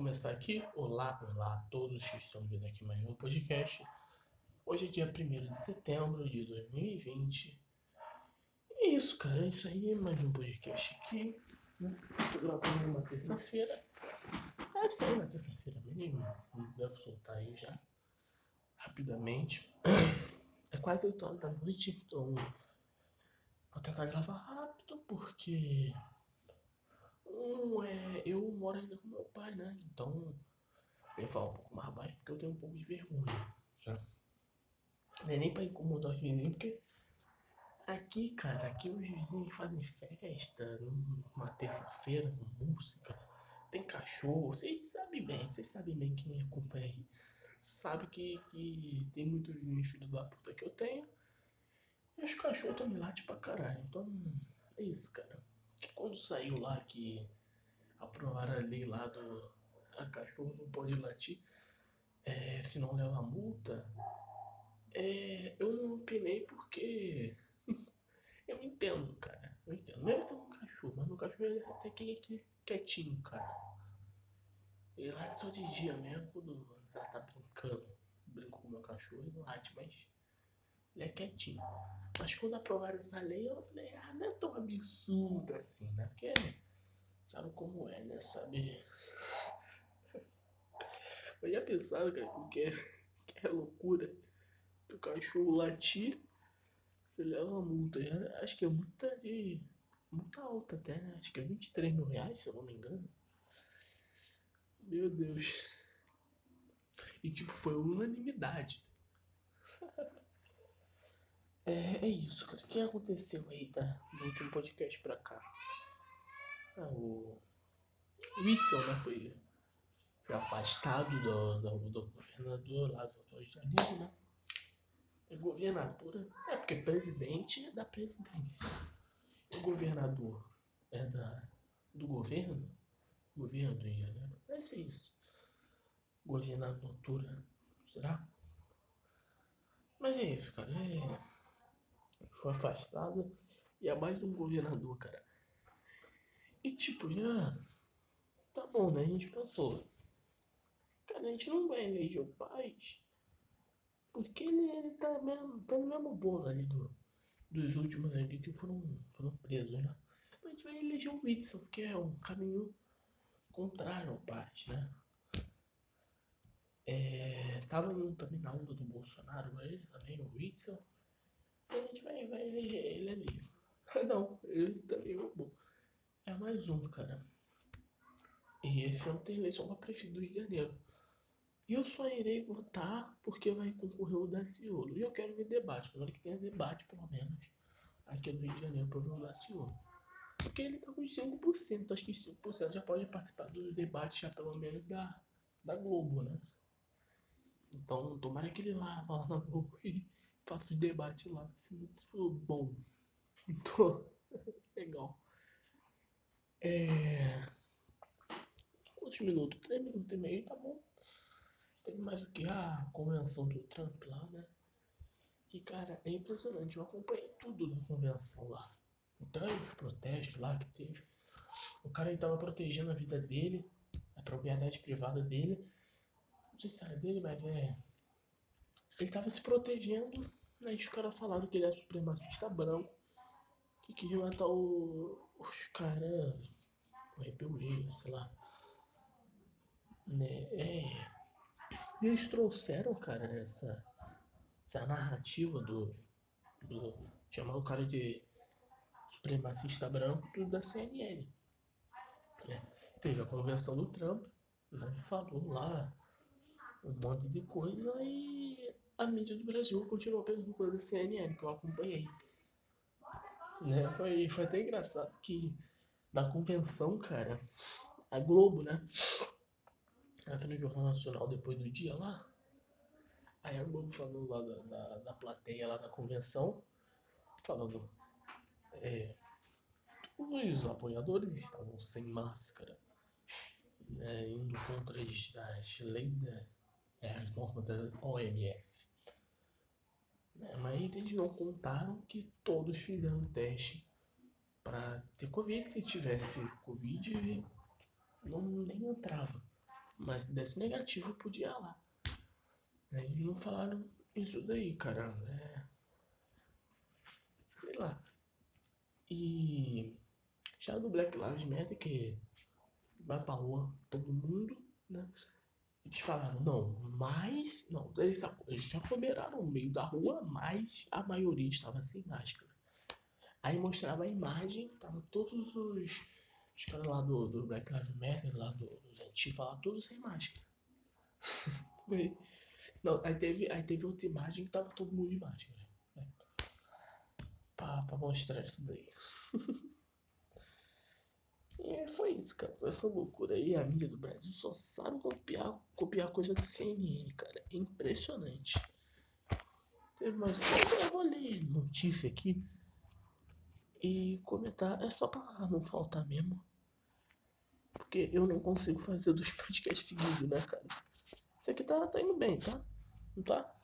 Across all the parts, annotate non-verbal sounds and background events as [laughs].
começar aqui. Olá, olá a todos que estão vendo aqui mais um podcast. Hoje é dia 1 de setembro de 2020. E é isso, cara. É isso aí. Mais um podcast aqui. Tô gravando uma terça-feira. Deve sair na terça-feira mesmo. Devo soltar aí já. Rapidamente. É quase 8 horas da noite, então. Vou tentar gravar rápido porque é, eu moro ainda com meu pai, né? Então, tem que falar um pouco mais baixo porque eu tenho um pouco de vergonha. Né? Não é nem pra incomodar os vizinhos, porque aqui, cara, aqui os vizinhos fazem festa numa terça-feira com música, tem cachorro. Vocês sabem bem, vocês sabem bem quem acompanha aí. Sabe que, que tem muitos vizinhos filho da puta que eu tenho. E os cachorros também latem pra caralho. Então, é isso, cara que quando saiu lá que aprovaram a lei lá do a cachorro não pode latir, é, se não leva multa, é, eu não opinei porque [laughs] eu entendo, cara. Eu entendo. Mesmo ter um cachorro, mas no cachorro ele até que quietinho, cara. Ele late só de dia mesmo, quando o Zé tá brincando. Brinco com o meu cachorro, ele late, mas ele é quietinho. Mas quando aprovaram essa lei, eu falei, ah, não é tão absurdo assim, né? Porque sabe como é, né? Sabe. Eu já pensava, cara, que é, que é loucura o cachorro latir, você leva uma multa. Acho que é multa de. Multa alta até, né? Acho que é 23 mil reais, se eu não me engano. Meu Deus. E tipo, foi unanimidade. É, é isso, cara. O que aconteceu aí, tá? No último podcast pra cá. O. Witzel, né? Foi, foi afastado do, do, do governador lá do Rio de Janeiro, né? É governadora. É porque presidente é da presidência. O governador é da, do governo. Governo do Rio de Janeiro. Vai ser isso. Governadora. Será? Mas é isso, cara. É foi afastado e é mais um governador, cara. E tipo, já tá bom, né? A gente pensou. Cara, a gente não vai eleger o Paz porque ele, ele tá, mesmo, tá no mesmo bolo ali do, dos últimos ali que foram, foram presos, né? A gente vai eleger o Whitson, que é um caminho contrário ao Paz, né? É, tava também na onda do Bolsonaro, ele também, o Whitson a gente vai, vai eleger ele ali. [laughs] Não, ele também roubou. É mais um, cara. E esse ano tem eleição pra prefeito do Rio de Janeiro. E eu só irei votar porque vai concorrer o Daciolo. E eu quero ver debate, quero que tenha debate, pelo menos, aqui no Rio de Janeiro, pra ver o Daciolo. Porque ele tá com 5%, acho que 5% já pode participar do debate, já pelo menos da, da Globo, né? Então, tomara que ele vá lá na Globo e faço debate lá. Se muito bom. [laughs] Então, legal. É. Quantos minutos? Três minutos e meio, tá bom. Tem mais o que? A convenção do Trump lá, né? Que, cara, é impressionante. Eu acompanhei tudo da convenção lá. Então, os protestos lá que teve. O cara estava protegendo a vida dele, a propriedade privada dele. Não sei se era dele, mas é. Ele estava se protegendo Aí os caras falaram que ele é supremacista branco, que queria matar o, os caras, o rebelde, sei lá. Né? É. Eles trouxeram, cara, essa, essa narrativa do, do. chamar o cara de supremacista branco da CNN. É. Teve a convenção do Trump, né? Falou lá um monte de coisa e a mídia do Brasil continuou pegando coisa CNN, que eu acompanhei. Né? Foi, foi até engraçado que na convenção, cara, a Globo, né? Ela foi no Jornal Nacional depois do dia lá. Aí a Globo falando lá da, da, da plateia lá da convenção, falando. É, os apoiadores estavam sem máscara, né, indo contra as, as leis da é, as normas da OMS. É, mas eles não contaram que todos fizeram teste para ter Covid. Se tivesse Covid, não nem entrava. Mas se desse negativo, podia ir lá. Eles não falaram isso daí, caramba. É... Sei lá. E já do Black Lives Matter, que vai pra rua todo mundo, né? Eles falaram, não, mas. Não, eles, já aglomeraram no meio da rua, mas a maioria estava sem máscara. Aí mostrava a imagem, tava todos os, os caras lá do, do Black Lives Matter, lá do, do Antifa, lá, todos sem máscara. [laughs] Não, aí teve, aí teve outra imagem que tava todo mundo de máscara. Né? Pra, pra mostrar isso daí. [laughs] e foi isso, cara. Foi essa loucura aí. A mídia do Brasil só sabe copiar, copiar coisa da CNN, cara. É impressionante. Teve mais. Eu vou ler notícia aqui e comentar. É só pra não faltar mesmo. Porque eu não consigo fazer dois [laughs] podcasts seguidos, né, cara? Isso aqui tá, tá indo bem, tá? Não tá?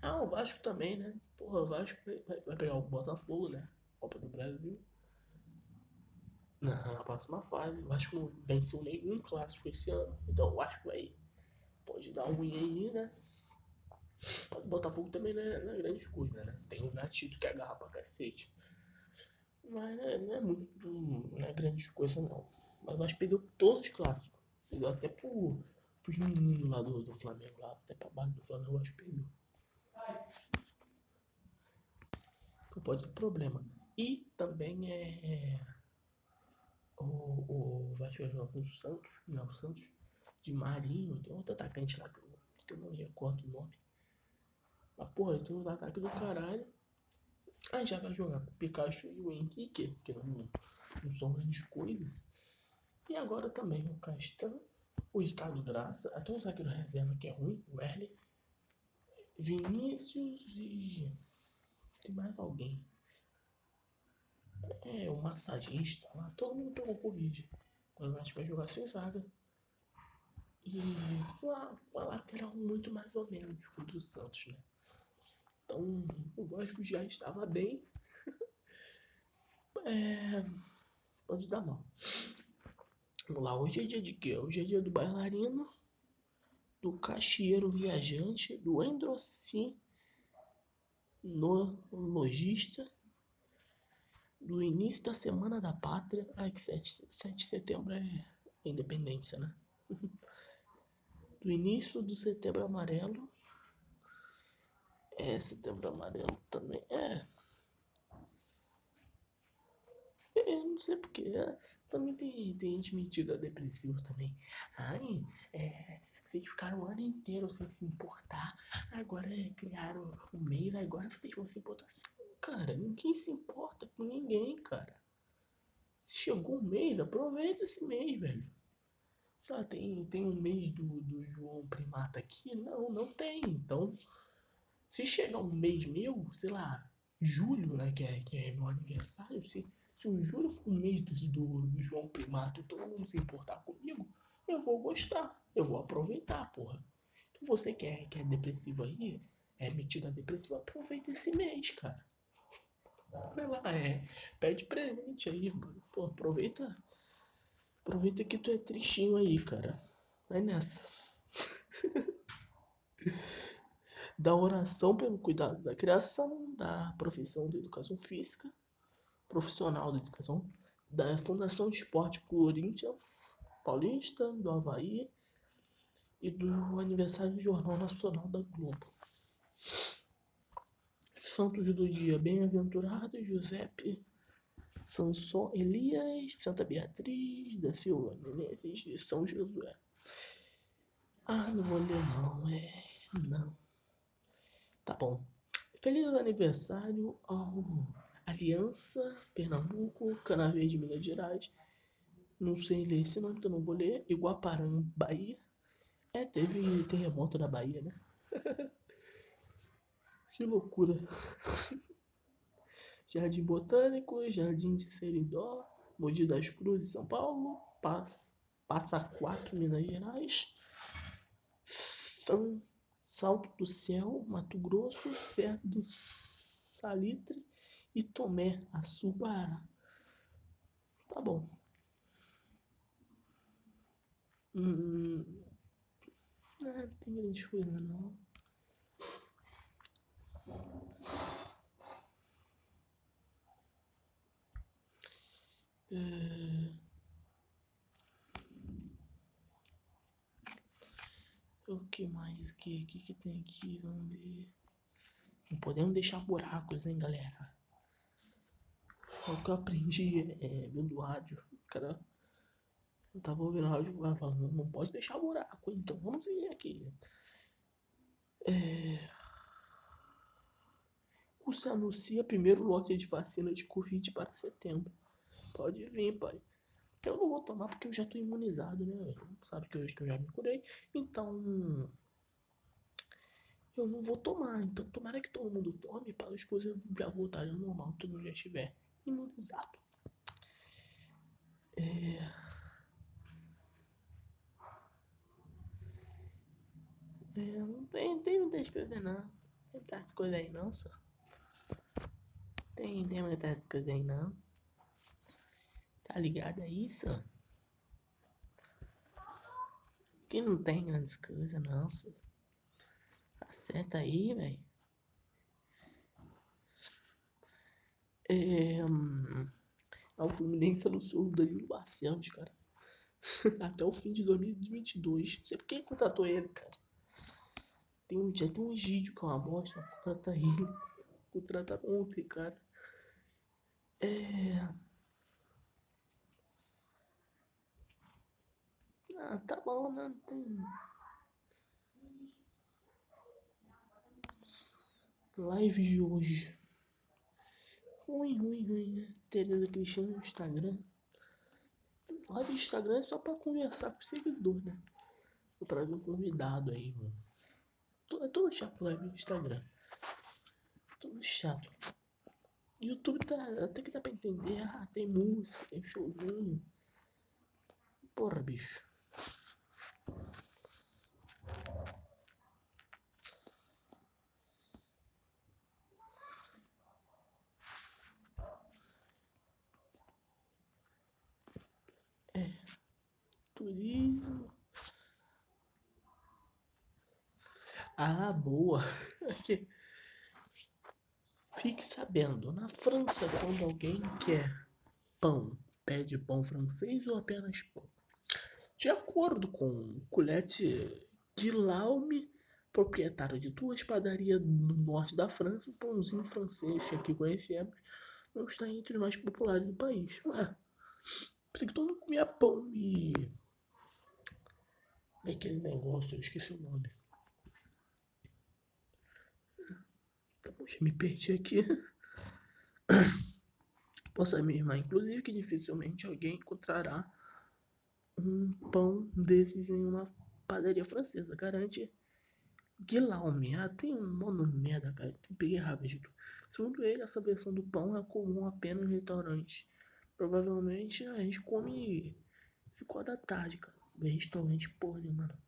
Ah, o Vasco também, né? Porra, o Vasco vai, vai pegar o Botafogo, né? Copa do Brasil. Na, próxima fase. O Vasco não venceu nenhum clássico esse ano. Então o Vasco vai. Pode dar ruim aí, né? O Botafogo também não é, é grande coisa, né? Tem um gatito que agarra pra cacete. Mas né, não é muito. Não é grande coisa, não. Mas o Vasco perdeu todos os clássicos. Perdeu até pro, pros meninos lá do, do Flamengo, lá, até pra baixo do Flamengo, o Vasco perdeu. Então pode ter problema. E também é. O, o Vasco vai jogar com o Santos, não, o Santos de Marinho, tem outro atacante lá que eu, que eu não recordo o nome. Mas porra, tem um ataque do caralho. Aí já vai jogar com o Pikachu e o Henrique, que não, não são grandes coisas. E agora também o Castan, o Ricardo Graça, até o zagueiro reserva que é ruim, o Erle, Vinícius e. Tem mais alguém. É, o massagista lá, todo mundo pegou Covid. Acho que vai jogar sem zaga. E uma, uma lateral muito mais ou menos contra o Santos, né? Então o Vasco já estava bem. [laughs] É, pode dar mal. Vamos lá, hoje é dia de quê? Hoje é dia do bailarino, do caixeiro viajante, do endrocin, no lojista, do início da Semana da Pátria. Ai, que 7, 7 de setembro é independência, né? [laughs] do início do setembro amarelo. É, setembro amarelo também. É. é não sei porque. É, também tem, tem gente metida depressiva também. Ai, é. Vocês ficaram o ano inteiro sem se importar. Agora é, criaram o mês, agora vocês vão se importar. Assim, cara, ninguém se importa com ninguém, cara. Se chegou um mês, aproveita esse mês, velho. Só tem, tem um mês do, do João Primata aqui? Não, não tem. Então, se chegar um mês meu, sei lá, julho, né, que é, que é meu aniversário, se, se o julho for um mês do, do, do João Primato e todo mundo se importar comigo, eu vou gostar, eu vou aproveitar, porra. Então você que é, que é depressivo aí, é metida depressiva, aproveita esse mês, cara. Sei lá, é, pede presente aí, mano. Pô, aproveita Aproveita que tu é tristinho aí, cara. Vai nessa. [laughs] da oração pelo cuidado da criação, da profissão de educação física, profissional da educação, da Fundação de Esporte Corinthians Paulista, do Havaí e do aniversário do Jornal Nacional da Globo. Santos do dia, bem-aventurado Giuseppe Sanson Elias, Santa Beatriz, da Silva Menezes de São Josué. Ah, não vou ler não, é. Não. Tá bom. Feliz aniversário ao Aliança Pernambuco, Cana Verde, Minas Gerais. Não sei ler esse nome, então não vou ler. Iguaparã, Bahia. É, teve terremoto na Bahia, né? [laughs] que loucura. [laughs] Jardim Botânico, Jardim de Seridó, Mogi das Cruzes, São Paulo, Passa Quatro, Minas Gerais, São Salto do Céu, Mato Grosso, Serra do Salitre e Tomé, Açubará. Tá bom. Hum, não, não tem grande coisa não. É... O que mais que, que, que tem aqui? Vamos ver. Não podemos deixar buracos, hein, galera? É o que eu aprendi é, vendo rádio. Cara eu tava ouvindo rádio lá falando, não pode deixar buraco, então vamos ver aqui. É... O anuncia primeiro lote de vacina de Covid para setembro. Pode vir, pai. Eu não vou tomar porque eu já tô imunizado, né? Sabe que hoje eu já me curei. Então. Eu não vou tomar. Então, tomara que todo mundo tome para as coisas já voltarem ao normal. Todo mundo já estiver imunizado. É. É, não tem, tem muitas coisas não. Tem muitas coisas aí não, só. Tem, tem muitas coisas aí não. Tá ligado a isso? Que não tem grandes coisas não, só. Acerta aí, velho. É. Hum, o Fluminense anunciou o Danilo Barcelos, cara. [laughs] Até o fim de 2022. Não sei por que contratou ele, cara. Tem um, já tem um vídeo que é uma bosta. Contrata ele. [laughs] Contrata ontem, cara. É. Ah, tá bom, né? Tem. Live de hoje. Ruim, ruim, ruim, né? Tereza Cristina no Instagram. Live de Instagram é só pra conversar com o seguidor, né? Vou trazer um convidado aí, mano. É tudo chato live no Instagram. Tudo chato. YouTube tá. Até que dá pra entender. Ah, tem música, tem showzinho. Porra, bicho. É. Ah, boa. [laughs] Fique sabendo, na França, quando alguém quer pão, pede pão francês ou apenas pão? De acordo com Colette Guillaume, proprietário de duas padarias no norte da França, o pãozinho francês que conhecemos não está entre os mais populares do país. Ué, pensei que todo mundo comia pão e. Aquele negócio, eu esqueci o nome. Poxa, me perdi aqui. [coughs] Posso irmã, inclusive, que dificilmente alguém encontrará um pão desses em uma padaria francesa. Garante Guillaume. Ah, tem um nome cara. Peguei rápido. Segundo ele, essa versão do pão é comum apenas em restaurantes. Provavelmente a gente come ficou da tarde, cara. De restaurante, porra, né, mano?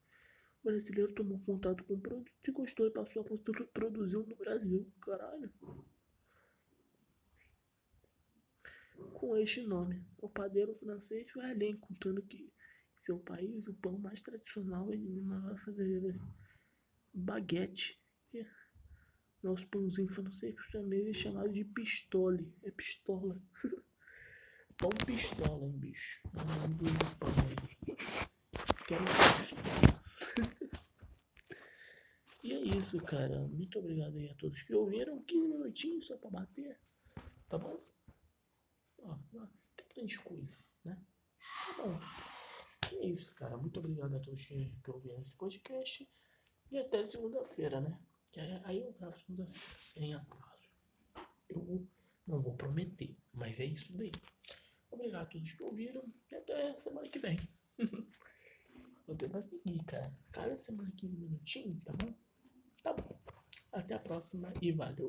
O brasileiro tomou contato com o produto e gostou e passou a produzir no Brasil. Caralho. Com este nome, o padeiro francês foi além, contando que seu país o pão mais tradicional é de uma raça de baguete. Nosso pãozinho francês também é chamado de pistole. É pistola. [laughs] pão pistola, hein, bicho. É o nome do pão. Quero pistola. [laughs] e é isso, cara. Muito obrigado aí a todos que ouviram. 15 minutinhos só pra bater. Tá bom? Ó, tem grande coisa, né? Tá bom. É isso, cara. Muito obrigado a todos que ouviram esse podcast. E até segunda-feira, né? Aí eu gravo segunda-feira, sem atraso. Eu não vou prometer, mas é isso daí. Obrigado a todos que ouviram. E até semana que vem. Vou tentar seguir, cara. Cada semana 15 minutinhos, tá bom? Tá bom. Até a próxima e valeu.